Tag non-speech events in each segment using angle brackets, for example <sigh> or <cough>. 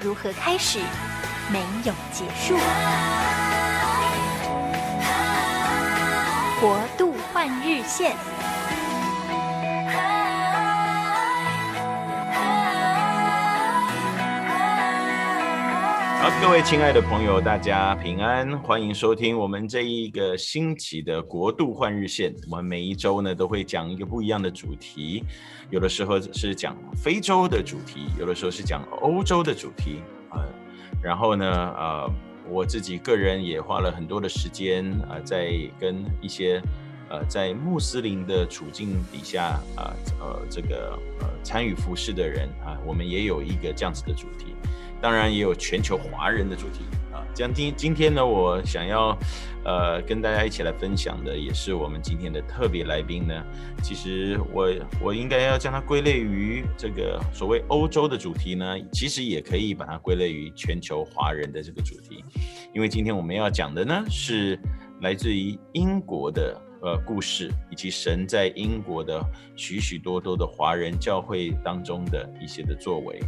如何开始，没有结束。国度换日线。各位亲爱的朋友，大家平安，欢迎收听我们这一个星期的国度换日线。我们每一周呢都会讲一个不一样的主题，有的时候是讲非洲的主题，有的时候是讲欧洲的主题、呃。然后呢，呃，我自己个人也花了很多的时间啊、呃，在跟一些呃在穆斯林的处境底下啊，呃，这个呃参与服饰的人啊、我们也有一个这样子的主题。当然也有全球华人的主题啊，这样今今天呢，我想要呃跟大家一起来分享的，也是我们今天的特别来宾呢。其实我我应该要将它归类于这个所谓欧洲的主题呢，其实也可以把它归类于全球华人的这个主题，因为今天我们要讲的呢是来自于英国的呃故事，以及神在英国的许许多多的华人教会当中的一些的作为。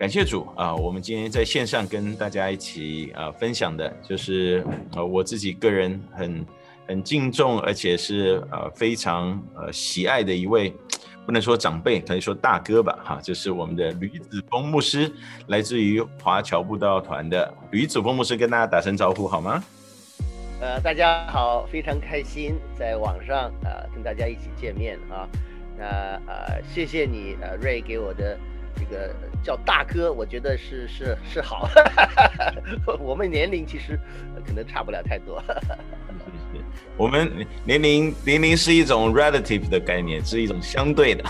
感谢主啊！我们今天在线上跟大家一起啊分享的，就是呃我自己个人很很敬重，而且是呃非常呃喜爱的一位，不能说长辈，可以说大哥吧，哈，就是我们的吕子峰牧师，来自于华侨布道团的吕子峰牧师，跟大家打声招呼好吗？呃，大家好，非常开心在网上呃跟大家一起见面啊，那呃谢谢你呃瑞给我的。这个叫大哥，我觉得是是是好，<laughs> 我们年龄其实可能差不了太多。我们年龄年龄是一种 relative 的概念，是一种相对的。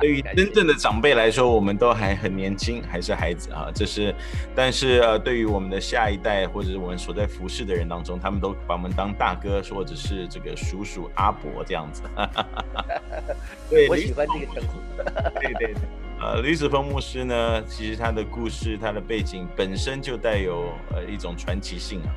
对于真正的长辈来说，我们都还很年轻，还是孩子啊。这是，但是呃，对于我们的下一代或者是我们所在服侍的人当中，他们都把我们当大哥，或者是这个叔叔阿伯这样子。<laughs> 对，我喜欢这个称呼。对对对。呃，李子峰牧师呢，其实他的故事、他的背景本身就带有呃一种传奇性啊。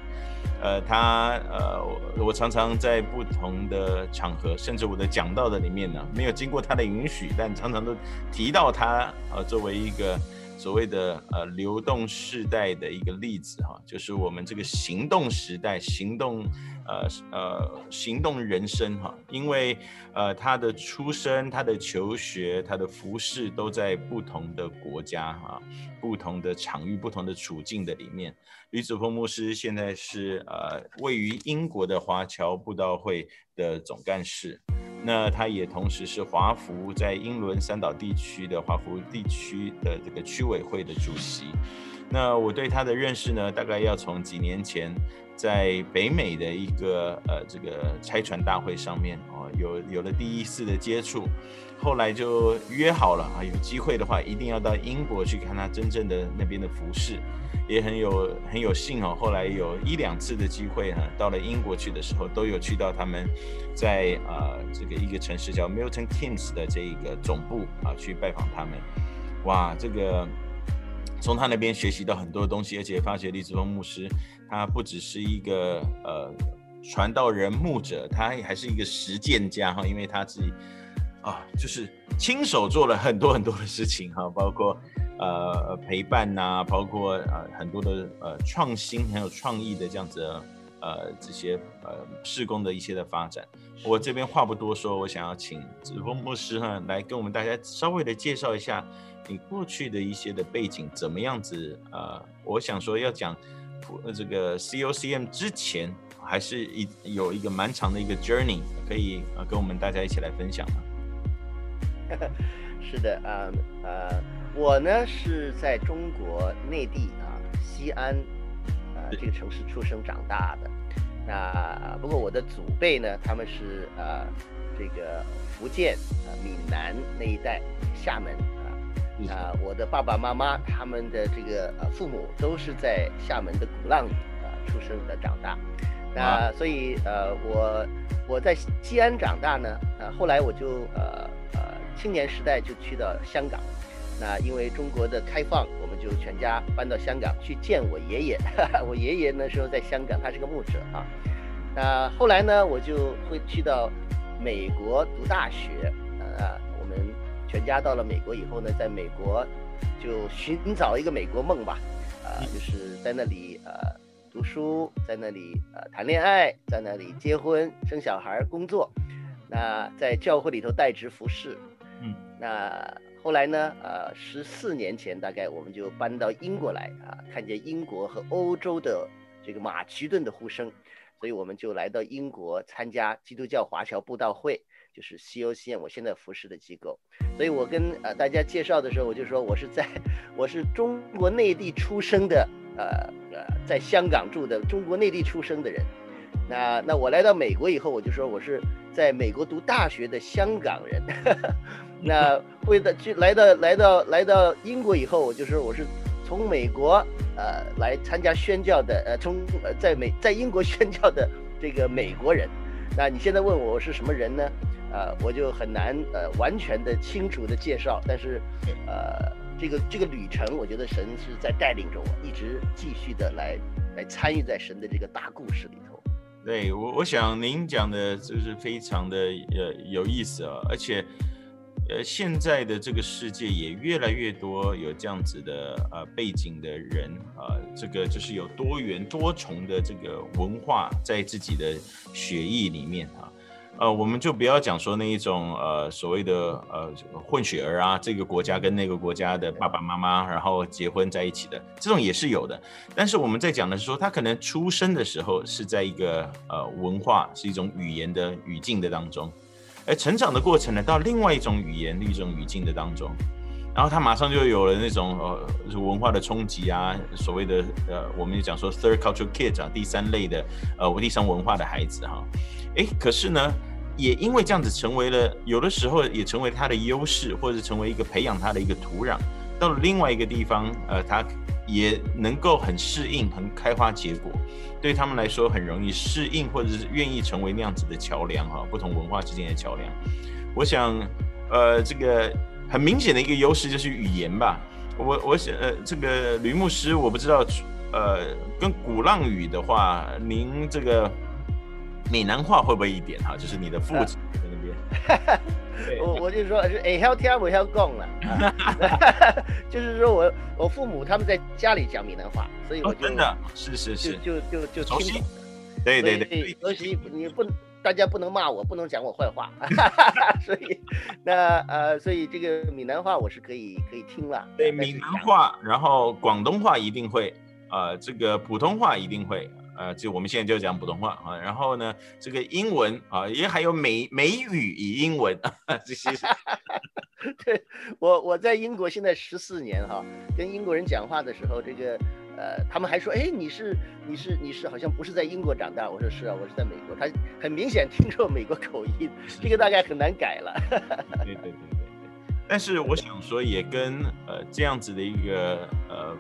呃，他呃，我常常在不同的场合，甚至我的讲道的里面呢，没有经过他的允许，但常常都提到他，呃，作为一个所谓的呃流动世代的一个例子哈，就是我们这个行动时代，行动。呃呃，行动人生哈，因为呃他的出生、他的求学、他的服饰都在不同的国家哈，不同的场域、不同的处境的里面。吕子峰牧师现在是呃位于英国的华侨布道会的总干事，那他也同时是华福在英伦三岛地区的华福地区的这个区委会的主席。那我对他的认识呢，大概要从几年前。在北美的一个呃这个拆船大会上面哦，有有了第一次的接触，后来就约好了啊，有机会的话一定要到英国去看他真正的那边的服饰，也很有很有幸哦，后来有一两次的机会哈，到了英国去的时候，都有去到他们在啊、呃、这个一个城市叫 Milton Keynes 的这一个总部啊去拜访他们，哇，这个从他那边学习到很多东西，而且发觉吕子峰牧师。他不只是一个呃传道人牧者，他还是一个实践家哈，因为他自己啊就是亲手做了很多很多的事情哈，包括呃陪伴呐、包括呃很多的呃创新很有创意的这样子呃这些呃事工的一些的发展。我这边话不多说，我想要请子峰牧师哈来跟我们大家稍微的介绍一下你过去的一些的背景怎么样子呃，我想说要讲。这个 COCM 之前还是一有一个蛮长的一个 journey，可以呃跟我们大家一起来分享吗？<laughs> 是的，啊呃，我呢是在中国内地啊西安啊这个城市出生长大的。那不过我的祖辈呢，他们是呃这个福建啊闽南那一带厦门啊啊、呃，我的爸爸妈妈他们的这个呃父母都是在厦门的鼓浪屿啊、呃、出生的长大，那、啊、所以呃我我在西安长大呢，呃后来我就呃呃青年时代就去到香港，那因为中国的开放，我们就全家搬到香港去见我爷爷，<laughs> 我爷爷那时候在香港，他是个牧者啊，那后来呢我就会去到美国读大学，呃我们。全家到了美国以后呢，在美国就寻找一个美国梦吧，啊、呃，就是在那里呃读书，在那里呃谈恋爱，在那里结婚、生小孩、工作。那在教会里头代职服侍。嗯，那后来呢，呃，十四年前大概我们就搬到英国来啊，看见英国和欧洲的这个马其顿的呼声，所以我们就来到英国参加基督教华侨布道会。就是 COCM，我现在服侍的机构，所以我跟呃大家介绍的时候，我就说我是在，我是中国内地出生的，呃呃，在香港住的中国内地出生的人。那那我来到美国以后，我就说我是在美国读大学的香港人。<laughs> 那 <laughs> 为的去来到来到来到英国以后，我就说我是从美国呃来参加宣教的，呃从呃在美在英国宣教的这个美国人。那你现在问我是什么人呢？呃，我就很难呃完全的清楚的介绍，但是，呃，这个这个旅程，我觉得神是在带领着我，一直继续的来来参与在神的这个大故事里头。对我，我想您讲的就是非常的呃有意思啊，而且，呃，现在的这个世界也越来越多有这样子的呃背景的人啊，这个就是有多元多重的这个文化在自己的血液里面啊。呃，我们就不要讲说那一种呃所谓的呃混血儿啊，这个国家跟那个国家的爸爸妈妈然后结婚在一起的这种也是有的。但是我们在讲的是说，他可能出生的时候是在一个呃文化是一种语言的语境的当中，而成长的过程呢，到另外一种语言另一种语境的当中，然后他马上就有了那种呃文化的冲击啊，所谓的呃我们就讲说 third culture kid 啊，第三类的呃第三文化的孩子哈，诶，可是呢。也因为这样子成为了，有的时候也成为他的优势，或者成为一个培养他的一个土壤。到了另外一个地方，呃，他也能够很适应，很开花结果。对他们来说很容易适应，或者是愿意成为那样子的桥梁哈，不同文化之间的桥梁。我想，呃，这个很明显的一个优势就是语言吧。我我想，呃，这个吕牧师，我不知道，呃，跟鼓浪屿的话，您这个。闽南话会不会一点哈？就是你的父亲在那边，<laughs> 我我就说是哎，要听不要讲了，<laughs> 就是说我我父母他们在家里讲闽南话，所以我就、哦、真的是是是。就就就就听懂，对对对，熟悉你不大家不能骂我，不能讲我坏话，<laughs> 所以那呃，所以这个闽南话我是可以可以听了，对闽南话，然后广东话一定会，呃，这个普通话一定会。呃，就我们现在就讲普通话啊，然后呢，这个英文啊，也还有美美语与英文啊，<laughs> 这些。<laughs> 对，我我在英国现在十四年哈，跟英国人讲话的时候，这个呃，他们还说，哎，你是你是你是好像不是在英国长大，我说是啊，我是在美国，他很明显听出美国口音，这个大概很难改了。对对对对对，但是我想说，也跟呃这样子的一个呃。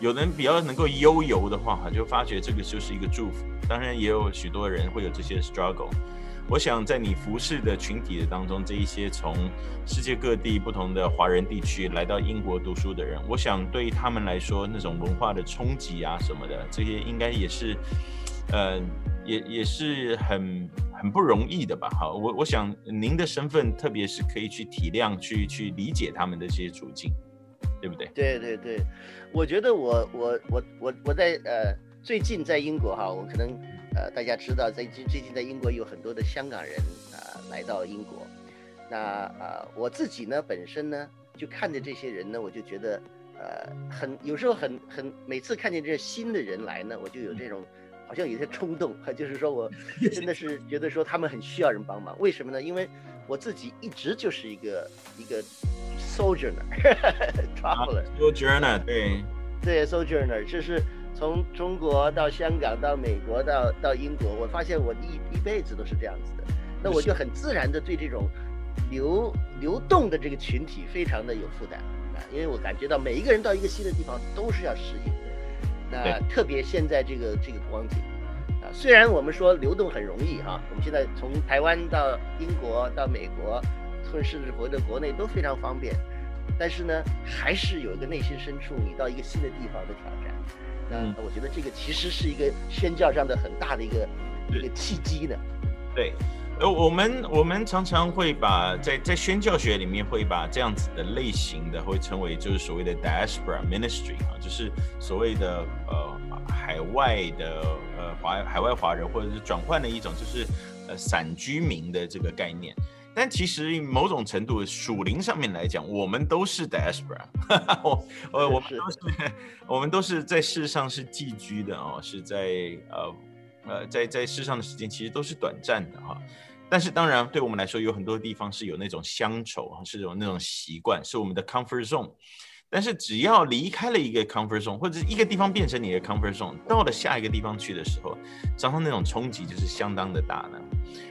有人比较能够悠游的话，哈，就发觉这个就是一个祝福。当然，也有许多人会有这些 struggle。我想在你服侍的群体的当中，这一些从世界各地不同的华人地区来到英国读书的人，我想对于他们来说，那种文化的冲击啊什么的，这些应该也是，呃，也也是很很不容易的吧？哈，我我想您的身份，特别是可以去体谅、去去理解他们的这些处境。对不对？对对对，我觉得我我我我我在呃最近在英国哈，我可能呃大家知道在最最近在英国有很多的香港人啊、来到英国，那啊、呃、我自己呢本身呢就看着这些人呢，我就觉得呃很有时候很很每次看见这些新的人来呢，我就有这种好像有些冲动，<laughs> 就是说我真的是觉得说他们很需要人帮忙，为什么呢？因为我自己一直就是一个一个。<laughs> Sojourner，traveler，Sojourner，对，对，Sojourner，就是从中国到香港到美国到到英国，我发现我一一辈子都是这样子的，那我就很自然的对这种流流动的这个群体非常的有负担啊，因为我感觉到每一个人到一个新的地方都是要适应的。那特别现在这个这个光景啊，虽然我们说流动很容易哈，我们现在从台湾到英国到美国，甚至回到国内都非常方便，但是呢，还是有一个内心深处，你到一个新的地方的挑战。那我觉得这个其实是一个宣教上的很大的一个一个契机呢。对。呃，我们我们常常会把在在宣教学里面会把这样子的类型的会称为就是所谓的 diaspora ministry 啊，就是所谓的呃海外的呃华海外华人或者是转换的一种就是呃散居民的这个概念。但其实某种程度属灵上面来讲，我们都是 diaspora，<laughs> 我呃我们都是我们都是在世上是寄居的哦，是在呃呃在在世上的时间其实都是短暂的哈。但是当然，对我们来说，有很多地方是有那种乡愁啊，是有那种习惯，是我们的 comfort zone。但是只要离开了一个 comfort zone，或者一个地方变成你的 comfort zone，到了下一个地方去的时候，常常那种冲击就是相当的大呢。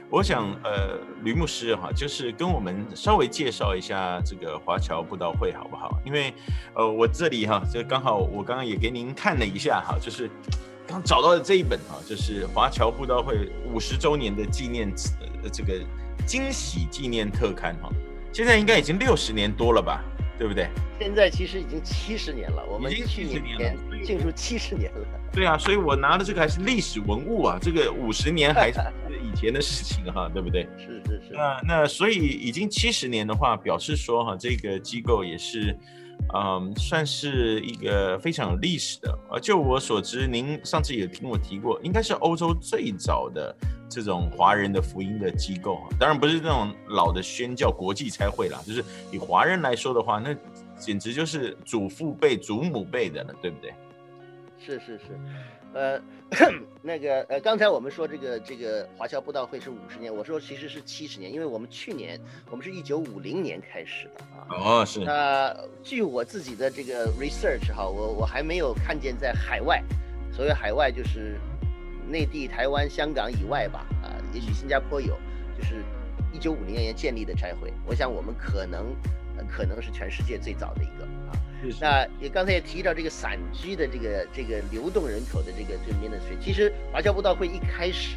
我想，呃，吕牧师哈，就是跟我们稍微介绍一下这个华侨布道会好不好？因为，呃，我这里哈，就刚好我刚刚也给您看了一下哈，就是。刚找到的这一本啊，就是华侨布道会五十周年的纪念呃这个惊喜纪念特刊哈，现在应该已经六十年多了吧，对不对？现在其实已经七十年了，我们去年进入七十年了。对啊，所以我拿的这个还是历史文物啊，这个五十年还是以前的事情哈，对不对？是是是。那那所以已经七十年的话，表示说哈，这个机构也是。嗯，算是一个非常有历史的。呃，就我所知，您上次也听我提过，应该是欧洲最早的这种华人的福音的机构。当然不是那种老的宣教国际差会啦，就是以华人来说的话，那简直就是祖父辈、祖母辈的了，对不对？是是是，呃。那个呃，刚才我们说这个这个华侨布道会是五十年，我说其实是七十年，因为我们去年我们是一九五零年开始的啊。哦，是。那据我自己的这个 research 哈，我我还没有看见在海外，所谓海外就是内地、台湾、香港以外吧，啊，也许新加坡有，就是一九五零年建立的差会，我想我们可能可能是全世界最早的一个啊。那也刚才也提到这个散居的这个这个流动人口的这个这个 ministry，其实华侨布道会一开始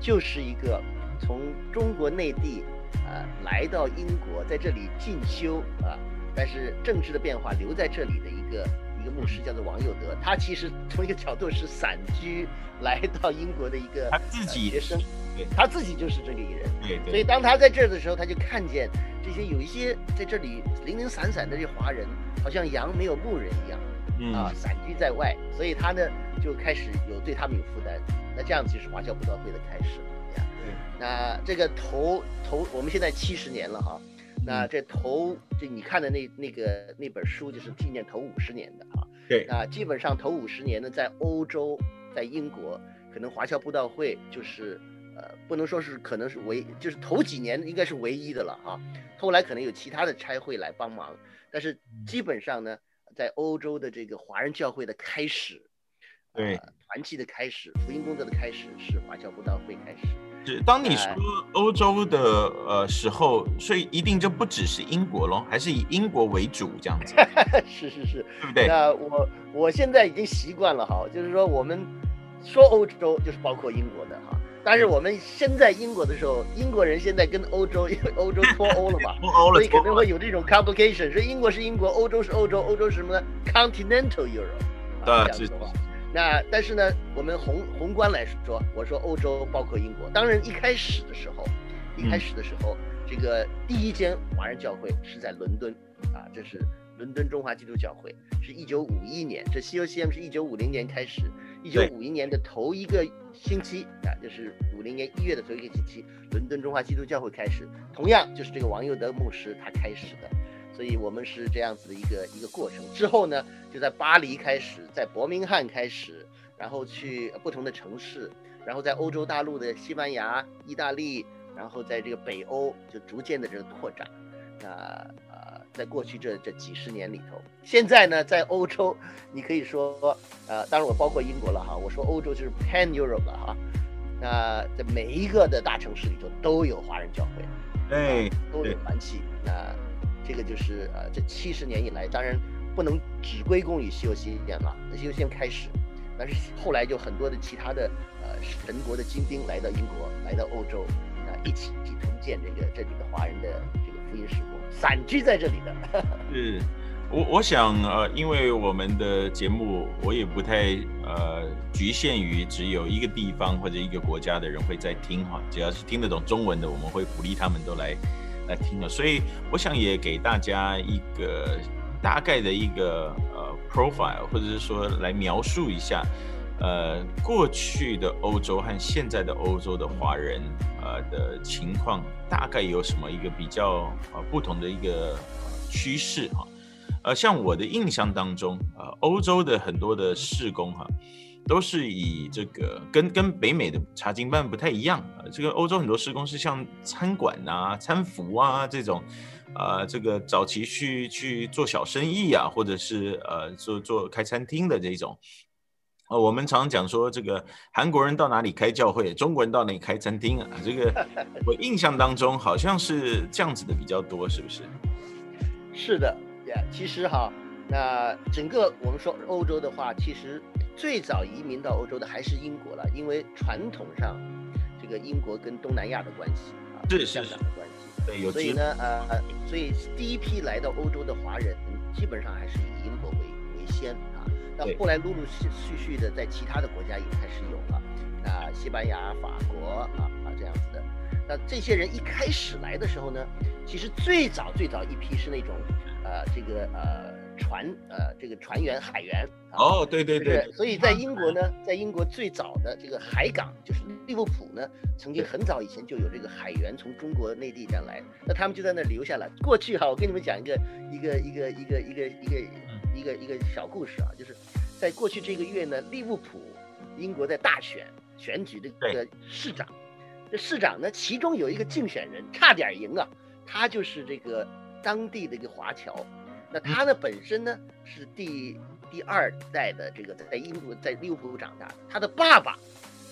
就是一个从中国内地啊来到英国，在这里进修啊，但是政治的变化留在这里的一个一个牧师叫做王佑德，他其实从一个角度是散居来到英国的一个他自己学生，对，他自己就是这个艺人，对对，所以当他在这儿的时候，他就看见。这些有一些在这里零零散散的这些华人，好像羊没有牧人一样，嗯、啊，散居在外，所以他呢就开始有对他们有负担。那这样子就是华侨布道会的开始了呀。嗯、那这个头头，我们现在七十年了哈。那这头就你看的那那个那本书，就是纪念头五十年的啊。对。那基本上头五十年呢，在欧洲，在英国，可能华侨布道会就是。呃，不能说是可能是唯，就是头几年应该是唯一的了啊。后来可能有其他的差会来帮忙，但是基本上呢，在欧洲的这个华人教会的开始，对，团契的开始，福音工作的开始是华侨布道会开始。是，当你说欧洲的呃时候，所以一定就不只是英国喽，还是以英国为主这样子。是 <laughs> 是是，对不对？那我我现在已经习惯了哈，就是说我们说欧洲就是包括英国的哈。但是我们身在英国的时候，英国人现在跟欧洲，<laughs> 因为欧洲脱欧了嘛，脱欧了，所以肯定会有这种 complication。说英国是英国，欧洲是欧洲，欧洲是什么呢？Continental Europe。对，这样子的话。那但是呢，我们宏宏观来说，我说欧洲包括英国。当然一开始的时候，一开始的时候，嗯、这个第一间华人教会是在伦敦啊，这是伦敦中华基督教会，是一九五一年。这 COCM 是一九五零年开始。一九五一年的头一个星期啊，就是五零年一月的头一个星期，伦敦中华基督教会开始，同样就是这个王佑德牧师他开始的，所以我们是这样子的一个一个过程。之后呢，就在巴黎开始，在伯明翰开始，然后去不同的城市，然后在欧洲大陆的西班牙、意大利，然后在这个北欧就逐渐的这个扩展，那呃。在过去这这几十年里头，现在呢，在欧洲，你可以说，呃，当然我包括英国了哈。我说欧洲就是 Pan Europe 了哈。那在每一个的大城市里头都有华人教会，对，都有团契。那这个就是呃，这七十年以来，当然不能只归功于西游记嘛，那西游记开始，但是后来就很多的其他的呃神国的精兵来到英国，来到欧洲，啊，一起去重建这个这里的华人的这个福音事工，散居在这里的。<laughs> 是。我我想呃，因为我们的节目，我也不太呃局限于只有一个地方或者一个国家的人会在听哈，只要是听得懂中文的，我们会鼓励他们都来来听了。所以我想也给大家一个大概的一个呃 profile，或者是说来描述一下呃过去的欧洲和现在的欧洲的华人呃的情况，大概有什么一个比较呃不同的一个趋势哈。呃，像我的印象当中，呃，欧洲的很多的事工哈，都是以这个跟跟北美的查经班不太一样啊。这个欧洲很多施工是像餐馆啊、餐服啊这种，呃，这个早期去去做小生意啊，或者是呃做做开餐厅的这种。呃，我们常常讲说，这个韩国人到哪里开教会，中国人到哪里开餐厅啊？这个 <laughs> 我印象当中好像是这样子的比较多，是不是？是的。其实哈，那整个我们说欧洲的话，其实最早移民到欧洲的还是英国了，因为传统上，这个英国跟东南亚的关系啊，是香港的关系，对，有。所以呢，呃，所以第一批来到欧洲的华人，基本上还是以英国为为先啊。那后来陆陆续续的在其他的国家也开始有了，那西班牙、法国啊啊这样子的。那这些人一开始来的时候呢，其实最早最早一批是那种。呃，这个呃船呃这个船员海员哦，对对对，所以在英国呢，在英国最早的这个海港就是利物浦呢，曾经很早以前就有这个海员从中国内地这样来，那他们就在那留下来。过去哈，我跟你们讲一个一个一个一个一个一个一个一个小故事啊，就是在过去这个月呢，利物浦英国在大选选举这个市长，这市长呢，其中有一个竞选人差点赢啊，他就是这个。当地的一个华侨，那他呢本身呢是第第二代的这个在英国在利物浦长大，他的爸爸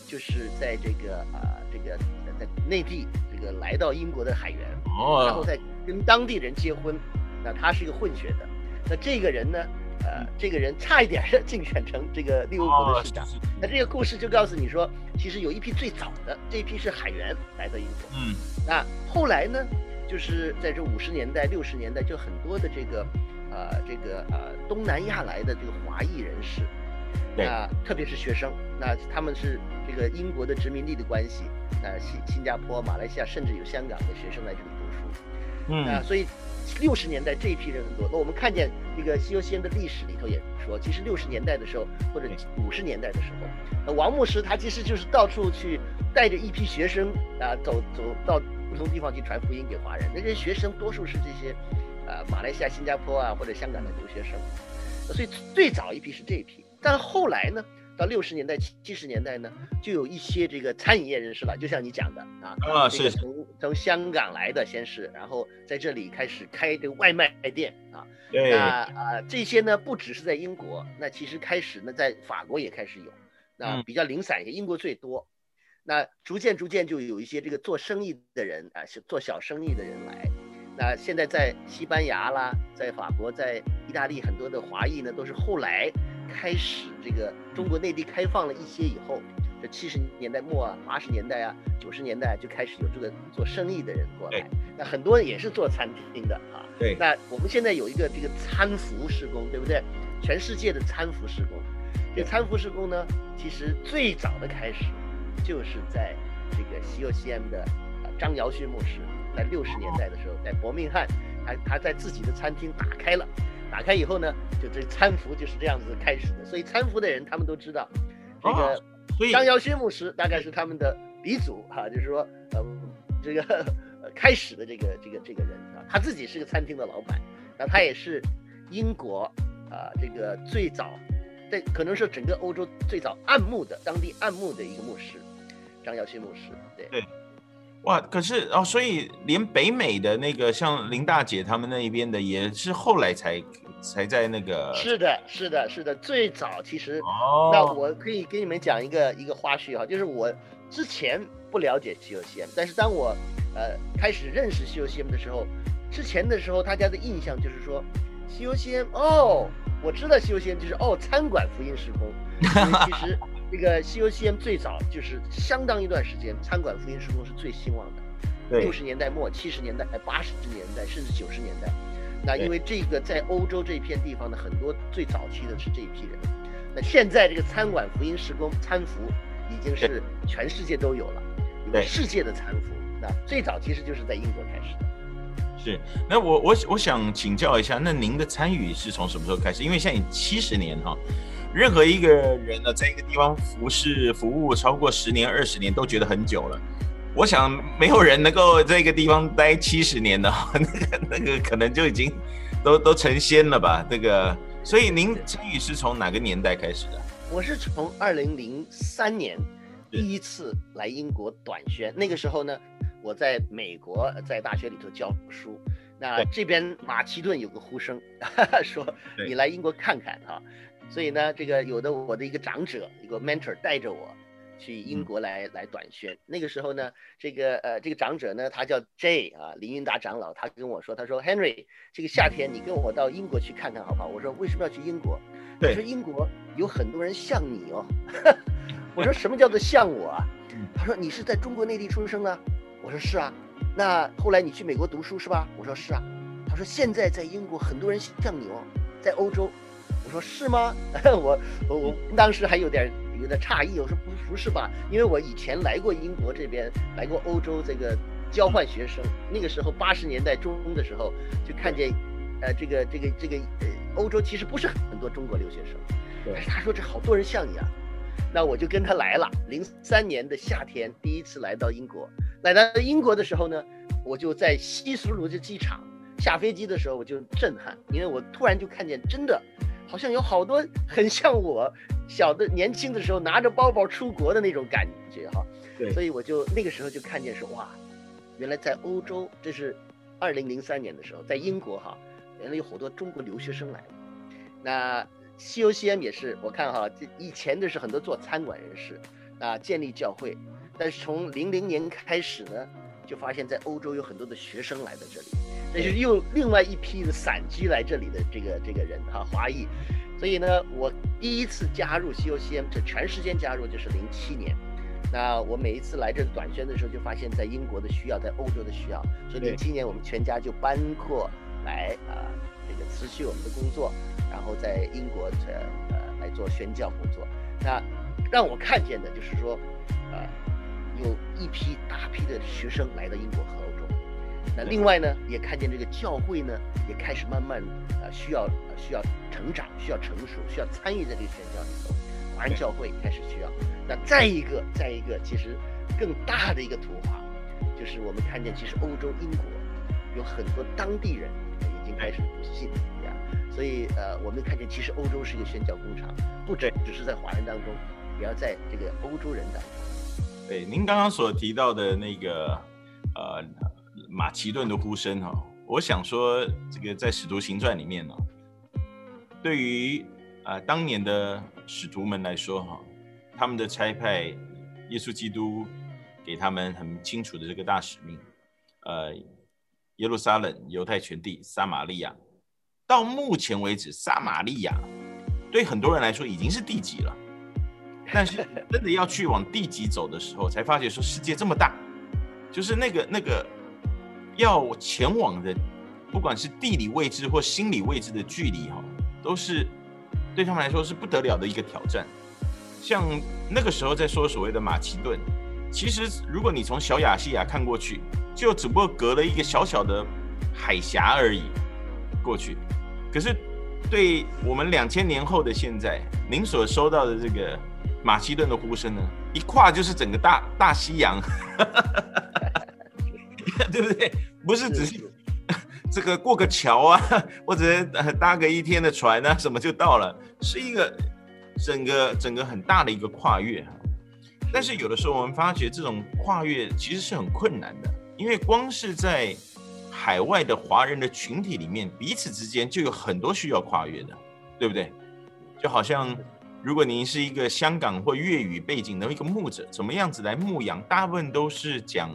就是在这个啊、呃、这个在内地这个来到英国的海员，哦，然后再跟当地人结婚，那他是一个混血的，那这个人呢，呃，这个人差一点是 <laughs> 竞选成这个利物浦的市长，那这个故事就告诉你说，其实有一批最早的这一批是海员来到英国，嗯，那后来呢？就是在这五十年代、六十年代，就很多的这个，呃，这个呃东南亚来的这个华裔人士，那特别是学生，那他们是这个英国的殖民地的关系，那新新加坡、马来西亚，甚至有香港的学生来这里读书，嗯，啊，所以六十年代这一批人很多。那我们看见这个西游记的历史里头也说，其实六十年代的时候，或者五十年代的时候，那王牧师他其实就是到处去带着一批学生啊，走走到。不同地方去传福音给华人，那些学生多数是这些，呃，马来西亚、新加坡啊或者香港的留学生，所以最早一批是这一批。但后来呢，到六十年代、七十年代呢，就有一些这个餐饮业人士了，就像你讲的啊，啊，是从从香港来的先是，然后在这里开始开这个外卖店啊，对，那啊这些呢不只是在英国，那其实开始呢在法国也开始有，那比较零散一些，英国最多。那逐渐逐渐就有一些这个做生意的人啊，做小生意的人来。那现在在西班牙啦，在法国，在意大利，很多的华裔呢，都是后来开始这个中国内地开放了一些以后，这七十年代末啊，八十年代啊，九十年代就开始有这个做生意的人过来。那很多也是做餐厅的啊。对。那我们现在有一个这个餐服施工，对不对？全世界的餐服施工，这个餐服施工呢，其实最早的开始。就是在这个西欧西安的张尧勋牧师，在六十年代的时候，在伯明翰，他他在自己的餐厅打开了，打开以后呢，就这餐服就是这样子开始的。所以餐服的人他们都知道，这个张尧勋牧师大概是他们的鼻祖哈，就是说，呃，这个开始的这个这个这个人啊，他自己是个餐厅的老板，那他也是英国啊这个最早，在可能是整个欧洲最早按牧的当地按牧的一个牧师。张尧勋牧师，对对，哇！可是哦，所以连北美的那个像林大姐他们那一边的，也是后来才才在那个。是的，是的，是的，最早其实，哦，那我可以给你们讲一个一个花絮哈，就是我之前不了解西游记，但是当我呃开始认识西游 CM 的时候，之前的时候大家的印象就是说西游 CM 哦，我知道西游 CM 就是哦餐馆福音时空，<laughs> 其实这个 COCM 最早就是相当一段时间餐馆福音施工是最兴旺的。六十年代末、七十年代、八十年代，甚至九十年代，那因为这个在欧洲这片地方的很多最早期的是这一批人，那现在这个餐馆福音施工餐服已经是全世界都有了，有世界的餐服。那最早其实就是在英国开始的。是，那我我我想请教一下，那您的参与是从什么时候开始？因为像你七十年哈，任何一个人呢，在一个地方服侍服务超过十年、二十年，都觉得很久了。我想没有人能够在一个地方待七十年的，<laughs> 那个那个可能就已经都都成仙了吧？这个，所以您参与是从哪个年代开始的？我是从二零零三年第一次来英国短宣，那个时候呢，我在美国在大学里头教书，那这边马其顿有个呼声，<laughs> 说你来英国看看哈，所以呢，这个有的我的一个长者一个 mentor 带着我。去英国来、嗯、来短宣，那个时候呢，这个呃这个长者呢，他叫 J 啊林云达长老，他跟我说，他说 Henry，这个夏天你跟我到英国去看看好不好？我说为什么要去英国？他说英国有很多人像你哦。<laughs> 我说什么叫做像我啊？他说你是在中国内地出生的？我说是啊。那后来你去美国读书是吧？我说是啊。他说现在在英国很多人像你哦，在欧洲。我说是吗？<laughs> 我我我当时还有点。有点诧异，我说不不是吧？因为我以前来过英国这边，来过欧洲这个交换学生，那个时候八十年代中的时候，就看见，呃，这个这个这个呃，欧洲其实不是很多中国留学生，但是他说这好多人像你啊，那我就跟他来了。零三年的夏天，第一次来到英国，来到英国的时候呢，我就在希斯路的机场下飞机的时候，我就震撼，因为我突然就看见真的。好像有好多很像我小的年轻的时候拿着包包出国的那种感觉哈，对，所以我就那个时候就看见说哇，原来在欧洲，这是二零零三年的时候，在英国哈，原来有好多中国留学生来了。那 COCM 也是，我看哈，这以前的是很多做餐馆人士啊，建立教会，但是从零零年开始呢，就发现在欧洲有很多的学生来到这里。那就是又另外一批的散居来这里的这个这个人哈，华裔，所以呢，我第一次加入 COCM，这全时间加入就是零七年。那我每一次来这短宣的时候，就发现在英国的需要，在欧洲的需要，所以零七年我们全家就搬过来啊、呃，这个辞去我们的工作，然后在英国呃呃来做宣教工作。那让我看见的就是说，呃，有一批大批的学生来到英国和。那另外呢，也看见这个教会呢，也开始慢慢呃需要呃需要成长，需要成熟，需要参与在这个宣教里头。华人教会开始需要。那再一个，再一个，其实更大的一个图画，就是我们看见，其实欧洲英国有很多当地人已经开始不信呀。所以呃，我们看见，其实欧洲是一个宣教工厂，不只只是在华人当中，也要在这个欧洲人当中。对，您刚刚所提到的那个呃。马其顿的呼声哈，我想说，这个在《使徒行传》里面呢，对于啊当年的使徒们来说哈，他们的差派，耶稣基督给他们很清楚的这个大使命，呃，耶路撒冷、犹太全地、撒玛利亚，到目前为止，撒玛利亚对很多人来说已经是地级了，但是真的要去往地级走的时候，才发觉说世界这么大，就是那个那个。要前往的，不管是地理位置或心理位置的距离，哈，都是对他们来说是不得了的一个挑战。像那个时候在说所谓的马其顿，其实如果你从小亚细亚看过去，就只不过隔了一个小小的海峡而已过去。可是对我们两千年后的现在，您所收到的这个马其顿的呼声呢，一跨就是整个大大西洋。<laughs> 对不对？不是只是 <laughs> 这个过个桥啊，或者搭个一天的船啊，什么就到了，是一个整个整个很大的一个跨越。但是有的时候我们发觉这种跨越其实是很困难的，因为光是在海外的华人的群体里面，彼此之间就有很多需要跨越的，对不对？就好像如果您是一个香港或粤语背景的一个牧者，怎么样子来牧羊，大部分都是讲。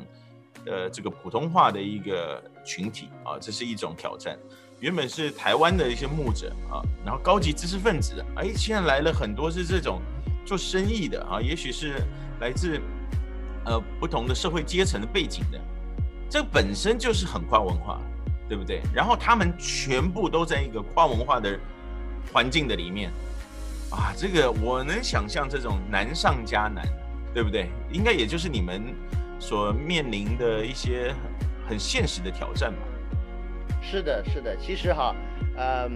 呃这个普通话的一个群体啊，这是一种挑战。原本是台湾的一些牧者啊，然后高级知识分子，哎，现在来了很多是这种做生意的啊，也许是来自呃不同的社会阶层的背景的，这本身就是很跨文化，对不对？然后他们全部都在一个跨文化的环境的里面啊，这个我能想象这种难上加难，对不对？应该也就是你们所面临的一些很，现实的挑战吧。是的，是的，其实哈，嗯，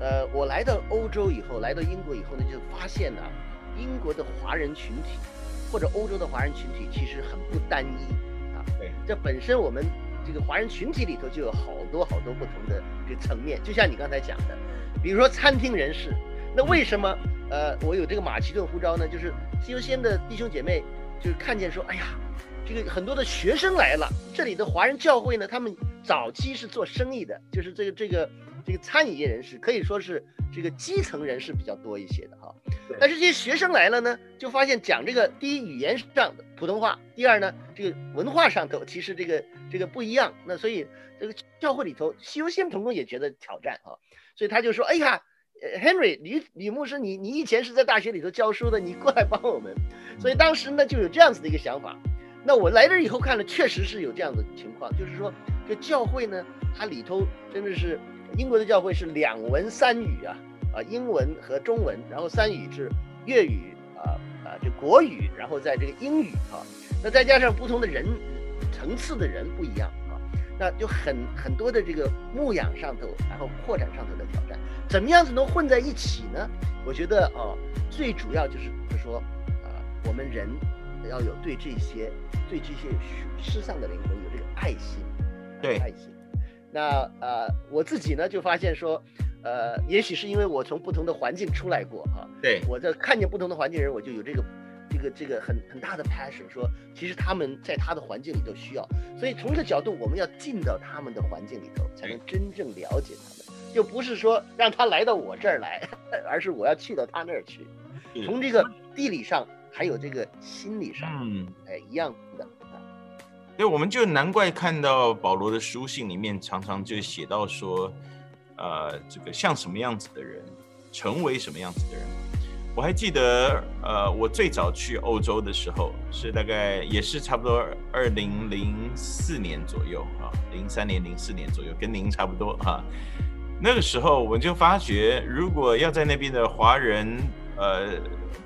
呃，我来到欧洲以后，来到英国以后呢，就发现呢，英国的华人群体或者欧洲的华人群体其实很不单一啊。对，这本身我们这个华人群体里头就有好多好多不同的这个层面，就像你刚才讲的，比如说餐厅人士，那为什么呃我有这个马其顿护照呢？就是西优先的弟兄姐妹就是看见说，哎呀。这个很多的学生来了，这里的华人教会呢，他们早期是做生意的，就是这个这个这个餐饮业人士，可以说是这个基层人士比较多一些的哈。但是这些学生来了呢，就发现讲这个第一语言上的普通话，第二呢，这个文化上头其实这个这个不一样。那所以这个教会里头，西游先童工也觉得挑战啊，所以他就说：“哎呀，Henry 李李牧师，你你以前是在大学里头教书的，你过来帮我们。”所以当时呢，就有这样子的一个想法。那我来这以后看了，确实是有这样的情况，就是说，这教会呢，它里头真的是英国的教会是两文三语啊，啊，英文和中文，然后三语是粤语啊啊，这国语，然后在这个英语啊，那再加上不同的人层次的人不一样啊，那就很很多的这个牧养上头，然后扩展上头的挑战，怎么样子能混在一起呢？我觉得啊，最主要就是就是说啊，我们人。要有对这些对这些失丧的灵魂有这个爱心，对。爱心。那呃，我自己呢就发现说，呃，也许是因为我从不同的环境出来过哈，对，我在看见不同的环境人，我就有这个这个这个很很大的 passion，说其实他们在他的环境里都需要，所以从这个角度，我们要进到他们的环境里头，才能真正了解他们，就不是说让他来到我这儿来，<laughs> 而是我要去到他那儿去，从这个地理上。还有这个心理上，嗯，哎，一样的啊。所以我们就难怪看到保罗的书信里面常常就写到说，呃，这个像什么样子的人，成为什么样子的人。我还记得，呃，我最早去欧洲的时候是大概也是差不多二零零四年左右啊，零三年、零四年左右，跟您差不多哈。那个时候我们就发觉，如果要在那边的华人，呃。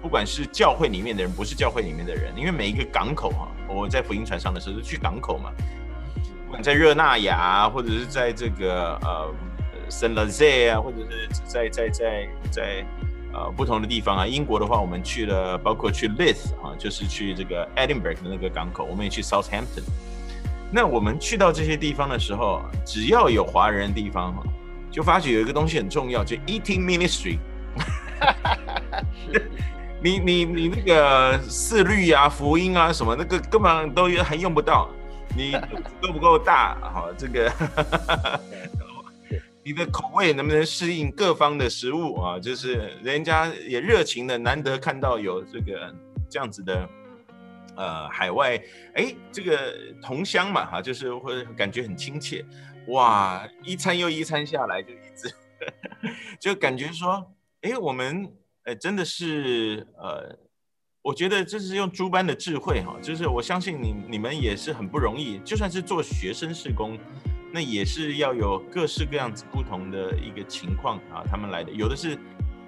不管是教会里面的人，不是教会里面的人，因为每一个港口哈，我在福音船上的时候是去港口嘛，不管在热那亚，或者是在这个呃圣拉塞啊，或者是在在在在呃不同的地方啊，英国的话，我们去了，包括去 Lith 啊，就是去这个 Edinburgh 的那个港口，我们也去 Southampton。那我们去到这些地方的时候，只要有华人的地方哈，就发觉有一个东西很重要，就 Eating Ministry。<laughs> 是。你你你那个四律啊、福音啊什么，那个根本都还用不到。你 <laughs> 够不够大？好，这个 <laughs> 你的口味能不能适应各方的食物啊？就是人家也热情的，难得看到有这个这样子的呃海外，哎，这个同乡嘛哈，就是会感觉很亲切。哇，一餐又一餐下来就一直 <laughs> 就感觉说，哎，我们。哎，真的是，呃，我觉得这是用猪般的智慧哈，就是我相信你你们也是很不容易，就算是做学生试工，那也是要有各式各样子不同的一个情况啊，他们来的有的是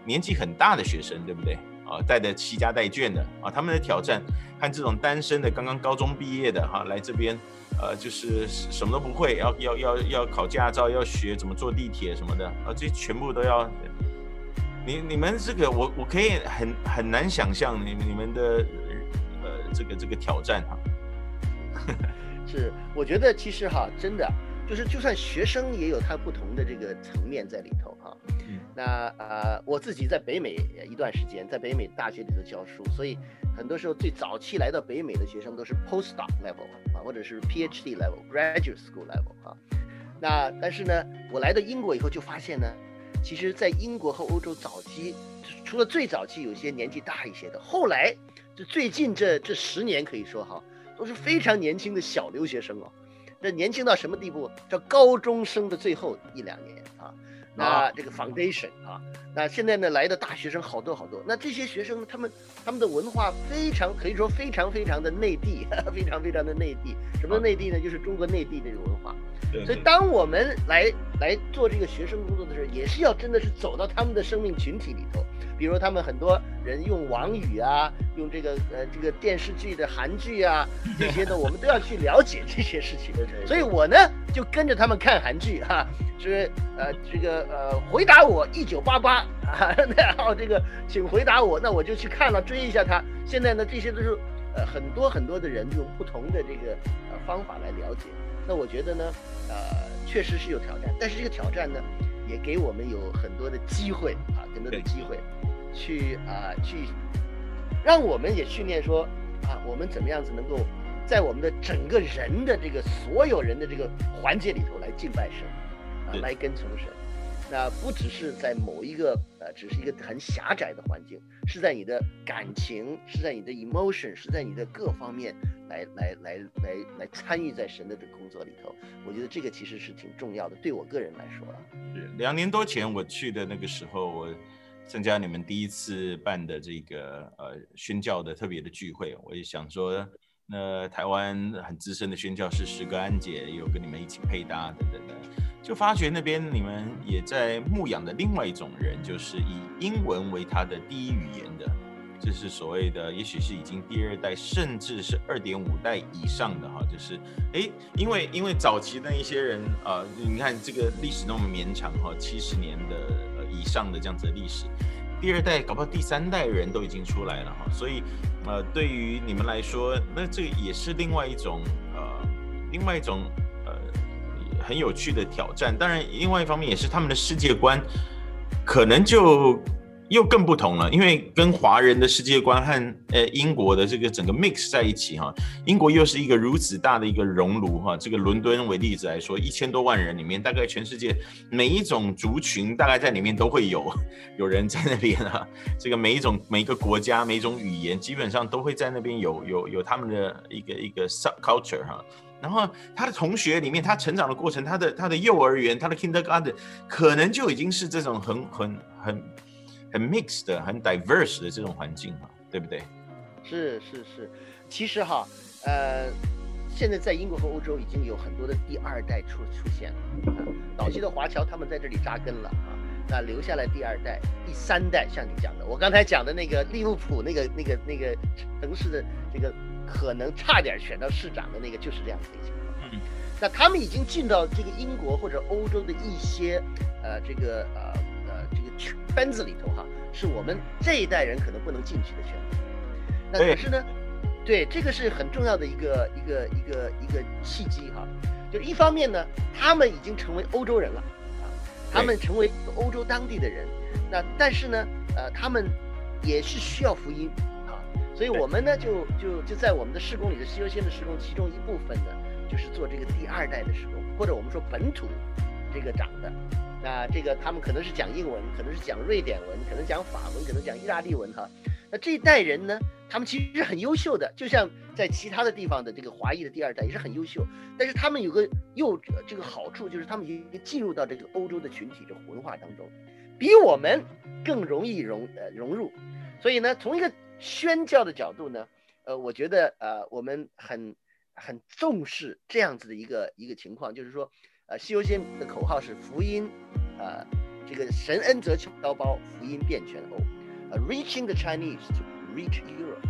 年纪很大的学生，对不对？啊，带着七家带眷的啊，他们的挑战，和这种单身的刚刚高中毕业的哈，来这边，呃，就是什么都不会，要要要要考驾照，要学怎么坐地铁什么的啊，这全部都要。你你们这个我我可以很很难想象你你们的呃这个这个挑战哈，<laughs> 是我觉得其实哈真的就是就算学生也有他不同的这个层面在里头哈，嗯、那呃我自己在北美一段时间在北美大学里头教书，所以很多时候最早期来到北美的学生都是 postdoc level 啊或者是 PhD level graduate school level 啊，那但是呢我来到英国以后就发现呢。其实，在英国和欧洲早期，除了最早期有些年纪大一些的，后来就最近这这十年可以说哈，都是非常年轻的小留学生哦。那年轻到什么地步？这高中生的最后一两年啊。那这个 foundation 啊，那现在呢来的大学生好多好多。那这些学生他们他们的文化非常可以说非常非常的内地，<laughs> 非常非常的内地。什么内地呢？就是中国内地的这个文化。所以当我们来来做这个学生工作的时候，也是要真的是走到他们的生命群体里头。比如他们很多人用网语啊，用这个呃这个电视剧的韩剧啊 <laughs> 这些呢，我们都要去了解这些事情。所以我呢就跟着他们看韩剧哈，是呃这个呃回答我一九八八啊，<laughs> 然后这个请回答我，那我就去看了追一下他。现在呢这些都是呃很多很多的人用不同的这个呃方法来了解。那我觉得呢呃确实是有挑战，但是这个挑战呢也给我们有很多的机会啊，更多的机会。去啊，去，让我们也训练说啊，我们怎么样子能够在我们的整个人的这个所有人的这个环节里头来敬拜神，啊，来跟从神。那不只是在某一个呃，只是一个很狭窄的环境，是在你的感情，是在你的 emotion，是在你的各方面来来来来来参与在神的这个工作里头。我觉得这个其实是挺重要的，对我个人来说。是两年多前我去的那个时候，我。参加你们第一次办的这个呃宣教的特别的聚会，我也想说，那台湾很资深的宣教士石哥安姐也有跟你们一起配搭等等的，就发觉那边你们也在牧养的另外一种人，就是以英文为他的第一语言的。这是所谓的，也许是已经第二代，甚至是二点五代以上的哈，就是，哎，因为因为早期的一些人啊、你看这个历史那么绵长哈，七十年的以上的这样子的历史，第二代搞不好第三代人都已经出来了哈，所以呃，对于你们来说，那这也是另外一种呃，另外一种呃很有趣的挑战。当然，另外一方面也是他们的世界观可能就。又更不同了，因为跟华人的世界观和呃英国的这个整个 mix 在一起哈，英国又是一个如此大的一个熔炉哈，这个伦敦为例子来说，一千多万人里面，大概全世界每一种族群大概在里面都会有 <laughs> 有人在那边啊，这个每一种每一个国家每一种语言基本上都会在那边有有有他们的一个一个 subculture 哈，然后他的同学里面，他成长的过程，他的他的幼儿园，他的 kindergarten 可能就已经是这种很很很。很 mixed 的、很 diverse 的这种环境哈，对不对？是是是，其实哈，呃，现在在英国和欧洲已经有很多的第二代出出现了，啊，早期的华侨他们在这里扎根了啊，那留下来第二代、第三代，像你讲的，我刚才讲的那个利物浦那个那个那个城市的这个可能差点选到市长的那个，就是这样子的情况。嗯，那他们已经进到这个英国或者欧洲的一些呃这个呃。圈子里头哈，是我们这一代人可能不能进去的圈子。那可是呢，对，这个是很重要的一个一个一个一个契机哈。就是一方面呢，他们已经成为欧洲人了啊，他们成为欧洲当地的人。那但是呢，呃，他们也是需要福音啊，所以我们呢就就就在我们的施工里的西优先的施工，其中一部分呢就是做这个第二代的施工，或者我们说本土这个长的。那这个他们可能是讲英文，可能是讲瑞典文，可能讲法文，可能讲意大利文哈。那这一代人呢，他们其实是很优秀的，就像在其他的地方的这个华裔的第二代也是很优秀。但是他们有个又这个好处，就是他们已经进入到这个欧洲的群体这个文化当中，比我们更容易融呃融入。所以呢，从一个宣教的角度呢，呃，我觉得呃我们很很重视这样子的一个一个情况，就是说。呃，西游记的口号是福音，呃，这个神恩则侨胞，福音遍全欧，呃，reaching the Chinese to reach Europe。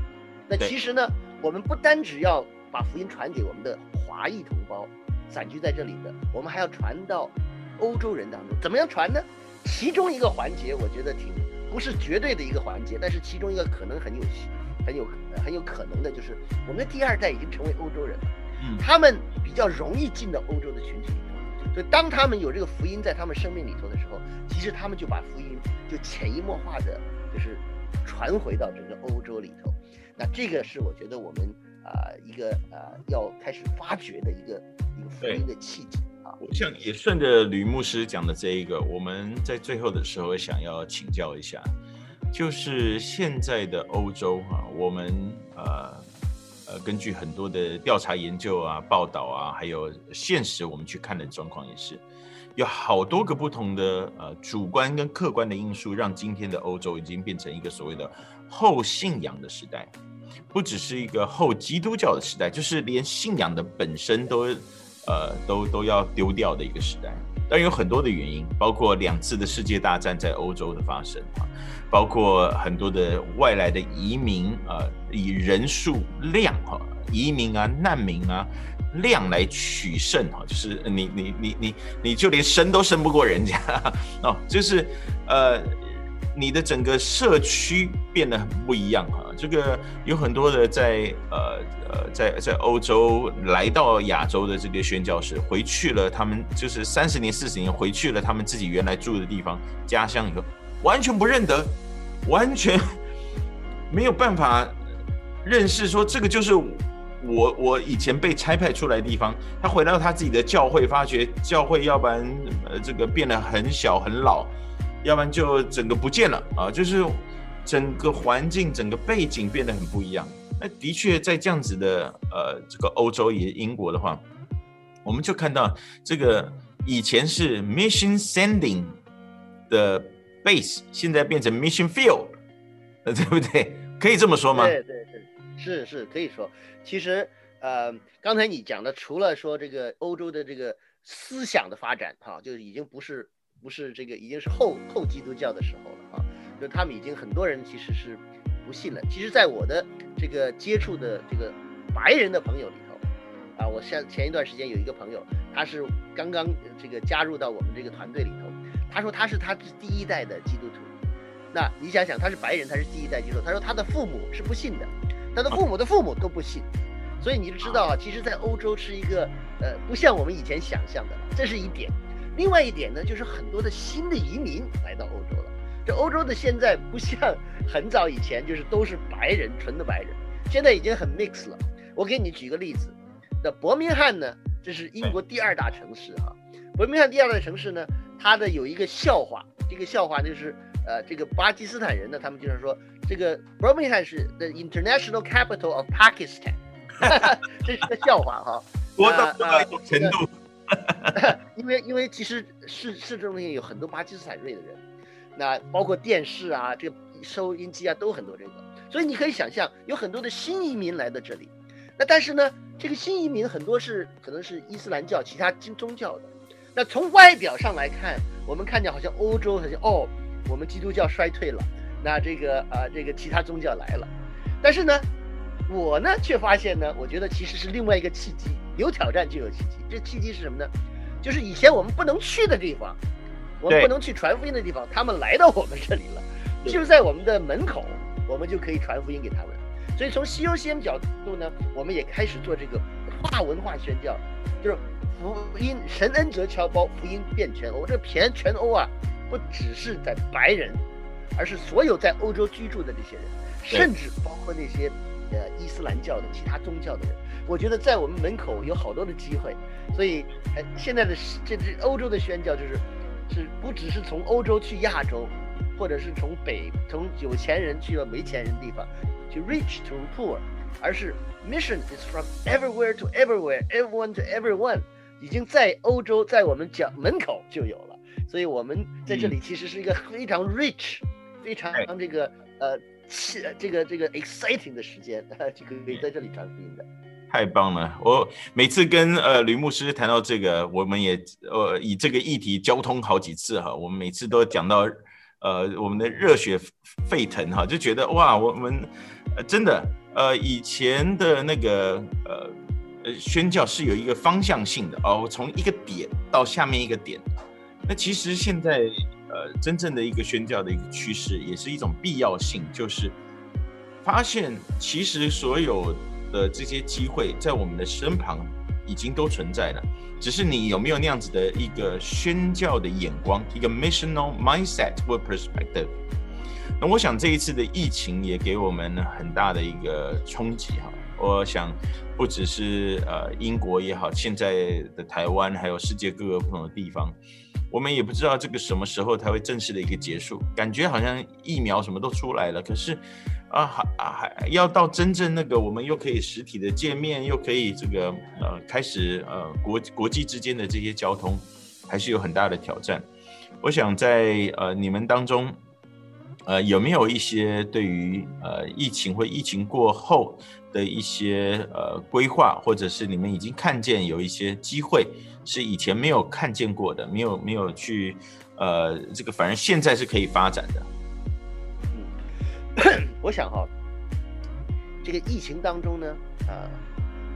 那其实呢，我们不单只要把福音传给我们的华裔同胞，散居在这里的，我们还要传到欧洲人当中。怎么样传呢？其中一个环节，我觉得挺不是绝对的一个环节，但是其中一个可能很有很有很有可能的，就是我们的第二代已经成为欧洲人了，嗯，他们比较容易进到欧洲的群体。所以，当他们有这个福音在他们生命里头的时候，其实他们就把福音就潜移默化的，就是传回到整个欧洲里头。那这个是我觉得我们啊、一个啊、呃、要开始发掘的一个一个福音的契机啊。我想也顺着吕牧师讲的这一个，我们在最后的时候想要请教一下，就是现在的欧洲哈、啊，我们呃呃，根据很多的调查研究啊、报道啊，还有现实，我们去看的状况也是，有好多个不同的呃主观跟客观的因素，让今天的欧洲已经变成一个所谓的后信仰的时代，不只是一个后基督教的时代，就是连信仰的本身都呃都都要丢掉的一个时代。当然有很多的原因，包括两次的世界大战在欧洲的发生啊，包括很多的外来的移民啊，以人数量哈，移民啊、难民啊量来取胜哈，就是你你你你你就连生都生不过人家 <laughs> 哦，就是呃。你的整个社区变得很不一样哈，这个有很多的在呃呃在在欧洲来到亚洲的这个宣教士回去了，他们就是三十年四十年回去了，他们自己原来住的地方家乡以后，完全不认得，完全没有办法认识说这个就是我我以前被差派出来的地方。他回到他自己的教会，发觉教会要不然呃这个变得很小很老。要不然就整个不见了啊！就是整个环境、整个背景变得很不一样。那的确，在这样子的呃这个欧洲也英国的话，我们就看到这个以前是 mission sending 的 base，现在变成 mission field，呃，对不对？可以这么说吗？对对对，是是可以说。其实呃，刚才你讲的，除了说这个欧洲的这个思想的发展，哈，就已经不是。不是这个，已经是后后基督教的时候了啊！就他们已经很多人其实是不信了。其实，在我的这个接触的这个白人的朋友里头，啊，我像前一段时间有一个朋友，他是刚刚这个加入到我们这个团队里头，他说他是他是第一代的基督徒。那你想想，他是白人，他是第一代基督徒，他说他的父母是不信的，他的父母的父母都不信，所以你就知道啊，其实，在欧洲是一个呃，不像我们以前想象的，这是一点。另外一点呢，就是很多的新的移民来到欧洲了。这欧洲的现在不像很早以前，就是都是白人，纯的白人，现在已经很 mix 了。我给你举个例子，那伯明翰呢，这是英国第二大城市哈。伯明翰第二大城市呢，它的有一个笑话，这个笑话就是，呃，这个巴基斯坦人呢，他们经常说，这个伯明翰是 the international capital of Pakistan，<laughs> 这是个笑话哈。多到多少程度？<laughs> 因为因为其实市市中心有很多巴基斯坦裔的人，那包括电视啊，这个收音机啊都很多这个，所以你可以想象有很多的新移民来到这里，那但是呢，这个新移民很多是可能是伊斯兰教其他宗教的，那从外表上来看，我们看见好像欧洲好像哦，我们基督教衰退了，那这个啊、呃、这个其他宗教来了，但是呢，我呢却发现呢，我觉得其实是另外一个契机。有挑战就有契机，这契机是什么呢？就是以前我们不能去的地方，我们不能去传福音的地方，他们来到我们这里了，就在我们的门口，我们就可以传福音给他们。所以从西欧西恩角度呢，我们也开始做这个跨文化宣教，就是福音神恩则侨胞，福音遍全欧。这个遍全欧啊，不只是在白人，而是所有在欧洲居住的这些人，甚至包括那些呃伊斯兰教的其他宗教的人。我觉得在我们门口有好多的机会，所以呃，现在的这这欧洲的宣教就是，是不只是从欧洲去亚洲，或者是从北从有钱人去了没钱人地方，去 rich to poor，而是 mission is from everywhere to everywhere，everyone to everyone，已经在欧洲在我们讲门口就有了，所以我们在这里其实是一个非常 rich，非常这个呃，是这个这个 exciting 的时间，<laughs> 这个可以在这里传福音的。太棒了！我每次跟呃吕牧师谈到这个，我们也呃以这个议题交通好几次哈，我们每次都讲到呃我们的热血沸腾哈，就觉得哇，我们、呃、真的呃以前的那个呃呃宣教是有一个方向性的哦，从一个点到下面一个点，那其实现在呃真正的一个宣教的一个趋势，也是一种必要性，就是发现其实所有。的这些机会在我们的身旁已经都存在了，只是你有没有那样子的一个宣教的眼光，一个 missional mindset 或 perspective。那我想这一次的疫情也给我们很大的一个冲击哈。我想不只是呃英国也好，现在的台湾还有世界各个不同的地方，我们也不知道这个什么时候才会正式的一个结束。感觉好像疫苗什么都出来了，可是啊，还还要到真正那个我们又可以实体的见面，又可以这个呃开始呃国国际之间的这些交通，还是有很大的挑战。我想在呃你们当中，呃有没有一些对于呃疫情或疫情过后的一些呃规划，或者是你们已经看见有一些机会是以前没有看见过的，没有没有去呃这个反正现在是可以发展的。嗯，<coughs> 我想哈，这个疫情当中呢，呃，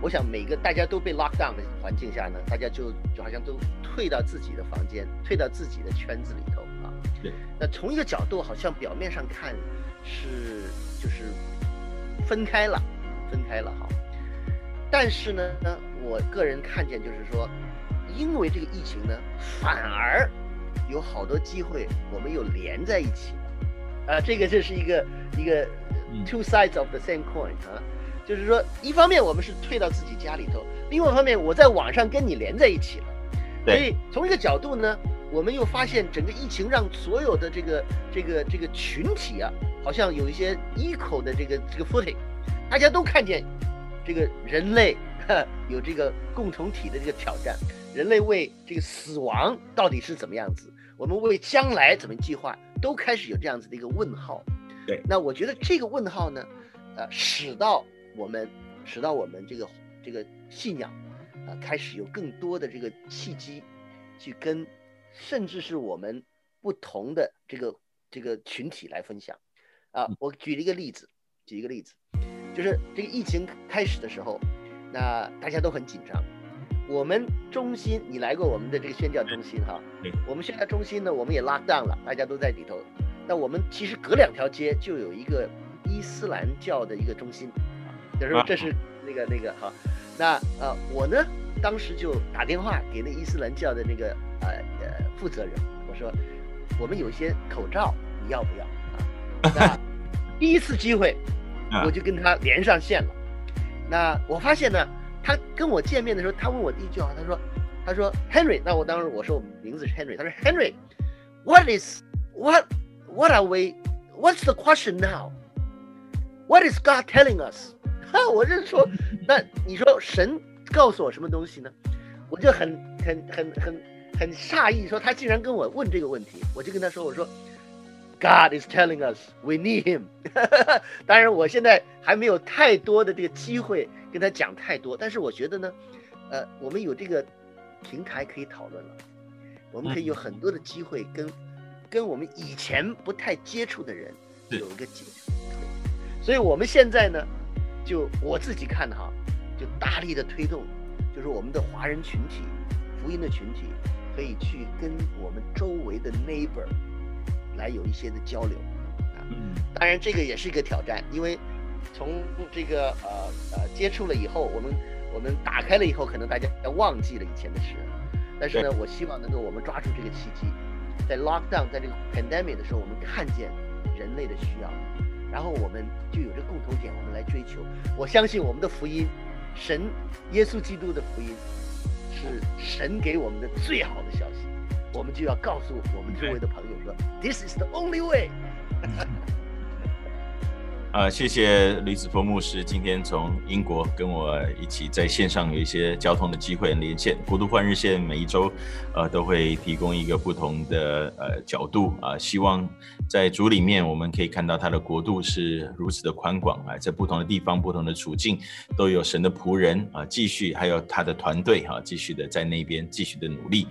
我想每个大家都被 lock down 的环境下呢，大家就就好像都退到自己的房间，退到自己的圈子里头啊。对。那从一个角度，好像表面上看是就是分开了。分开了哈，但是呢，我个人看见就是说，因为这个疫情呢，反而有好多机会，我们又连在一起。了，啊，这个这是一个一个 two sides of the same coin 啊，就是说，一方面我们是退到自己家里头，另外一方面我在网上跟你连在一起了，所以从一个角度呢，我们又发现整个疫情让所有的这个这个这个群体啊，好像有一些 equal 的这个这个 footing。大家都看见，这个人类有这个共同体的这个挑战，人类为这个死亡到底是怎么样子？我们为将来怎么计划，都开始有这样子的一个问号。对，那我觉得这个问号呢，呃，使到我们，使到我们这个这个信仰，啊、呃，开始有更多的这个契机，去跟，甚至是我们不同的这个这个群体来分享。啊、呃，我举了一个例子，举一个例子。就是这个疫情开始的时候，那大家都很紧张。我们中心，你来过我们的这个宣教中心哈？我们宣教中心呢，我们也 lock down 了，大家都在里头。那我们其实隔两条街就有一个伊斯兰教的一个中心，就是说这是那个那个哈。那呃，我呢当时就打电话给那伊斯兰教的那个呃呃负责人，我说我们有一些口罩，你要不要啊？那第一次机会。<laughs> 我就跟他连上线了，那我发现呢，他跟我见面的时候，他问我第一句话，他说，他说 Henry，那我当时我说我名字是 Henry，他说 Henry，What is what what are we？What's the question now？What is God telling us？哈，我就说，那你说神告诉我什么东西呢？我就很很很很很诧异，说他竟然跟我问这个问题，我就跟他说，我说。God is telling us we need him。当然，我现在还没有太多的这个机会跟他讲太多，但是我觉得呢，呃，我们有这个平台可以讨论了，我们可以有很多的机会跟跟我们以前不太接触的人有一个接触。所以我们现在呢，就我自己看哈，就大力的推动，就是我们的华人群体、福音的群体，可以去跟我们周围的 neighbor。来有一些的交流，啊，当然这个也是一个挑战，因为从这个呃呃接触了以后，我们我们打开了以后，可能大家要忘记了以前的事，但是呢，我希望能够我们抓住这个契机，在 lockdown，在这个 pandemic 的时候，我们看见人类的需要，然后我们就有这共同点，我们来追求。我相信我们的福音，神耶稣基督的福音，是神给我们的最好的消息。我们就要告诉我们周围的朋友说，This is the only way。啊，谢谢吕子峰牧师今天从英国跟我一起在线上有一些交通的机会连线。国度换日线每一周，呃，都会提供一个不同的呃角度啊，呃，希望在主里面我们可以看到他的国度是如此的宽广啊，在不同的地方、不同的处境都有神的仆人啊，继续还有他的团队哈，继续的在那边继续的努力。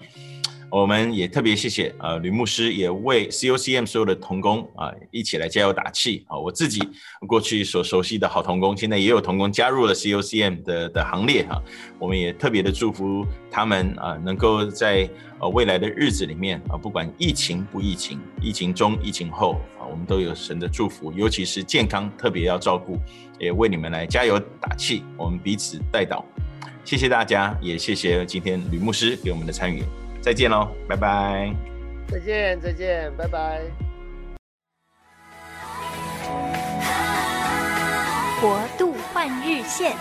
我们也特别谢谢呃，吕牧师也为 COCM 所有的同工啊一起来加油打气啊！我自己过去所熟悉的好同工，现在也有同工加入了 COCM 的的行列哈。我们也特别的祝福他们啊，能够在呃未来的日子里面啊，不管疫情不疫情，疫情中疫情后啊，我们都有神的祝福，尤其是健康特别要照顾，也为你们来加油打气，我们彼此代祷。谢谢大家，也谢谢今天吕牧师给我们的参与。再见喽拜拜。再见再见拜拜。国度换日线。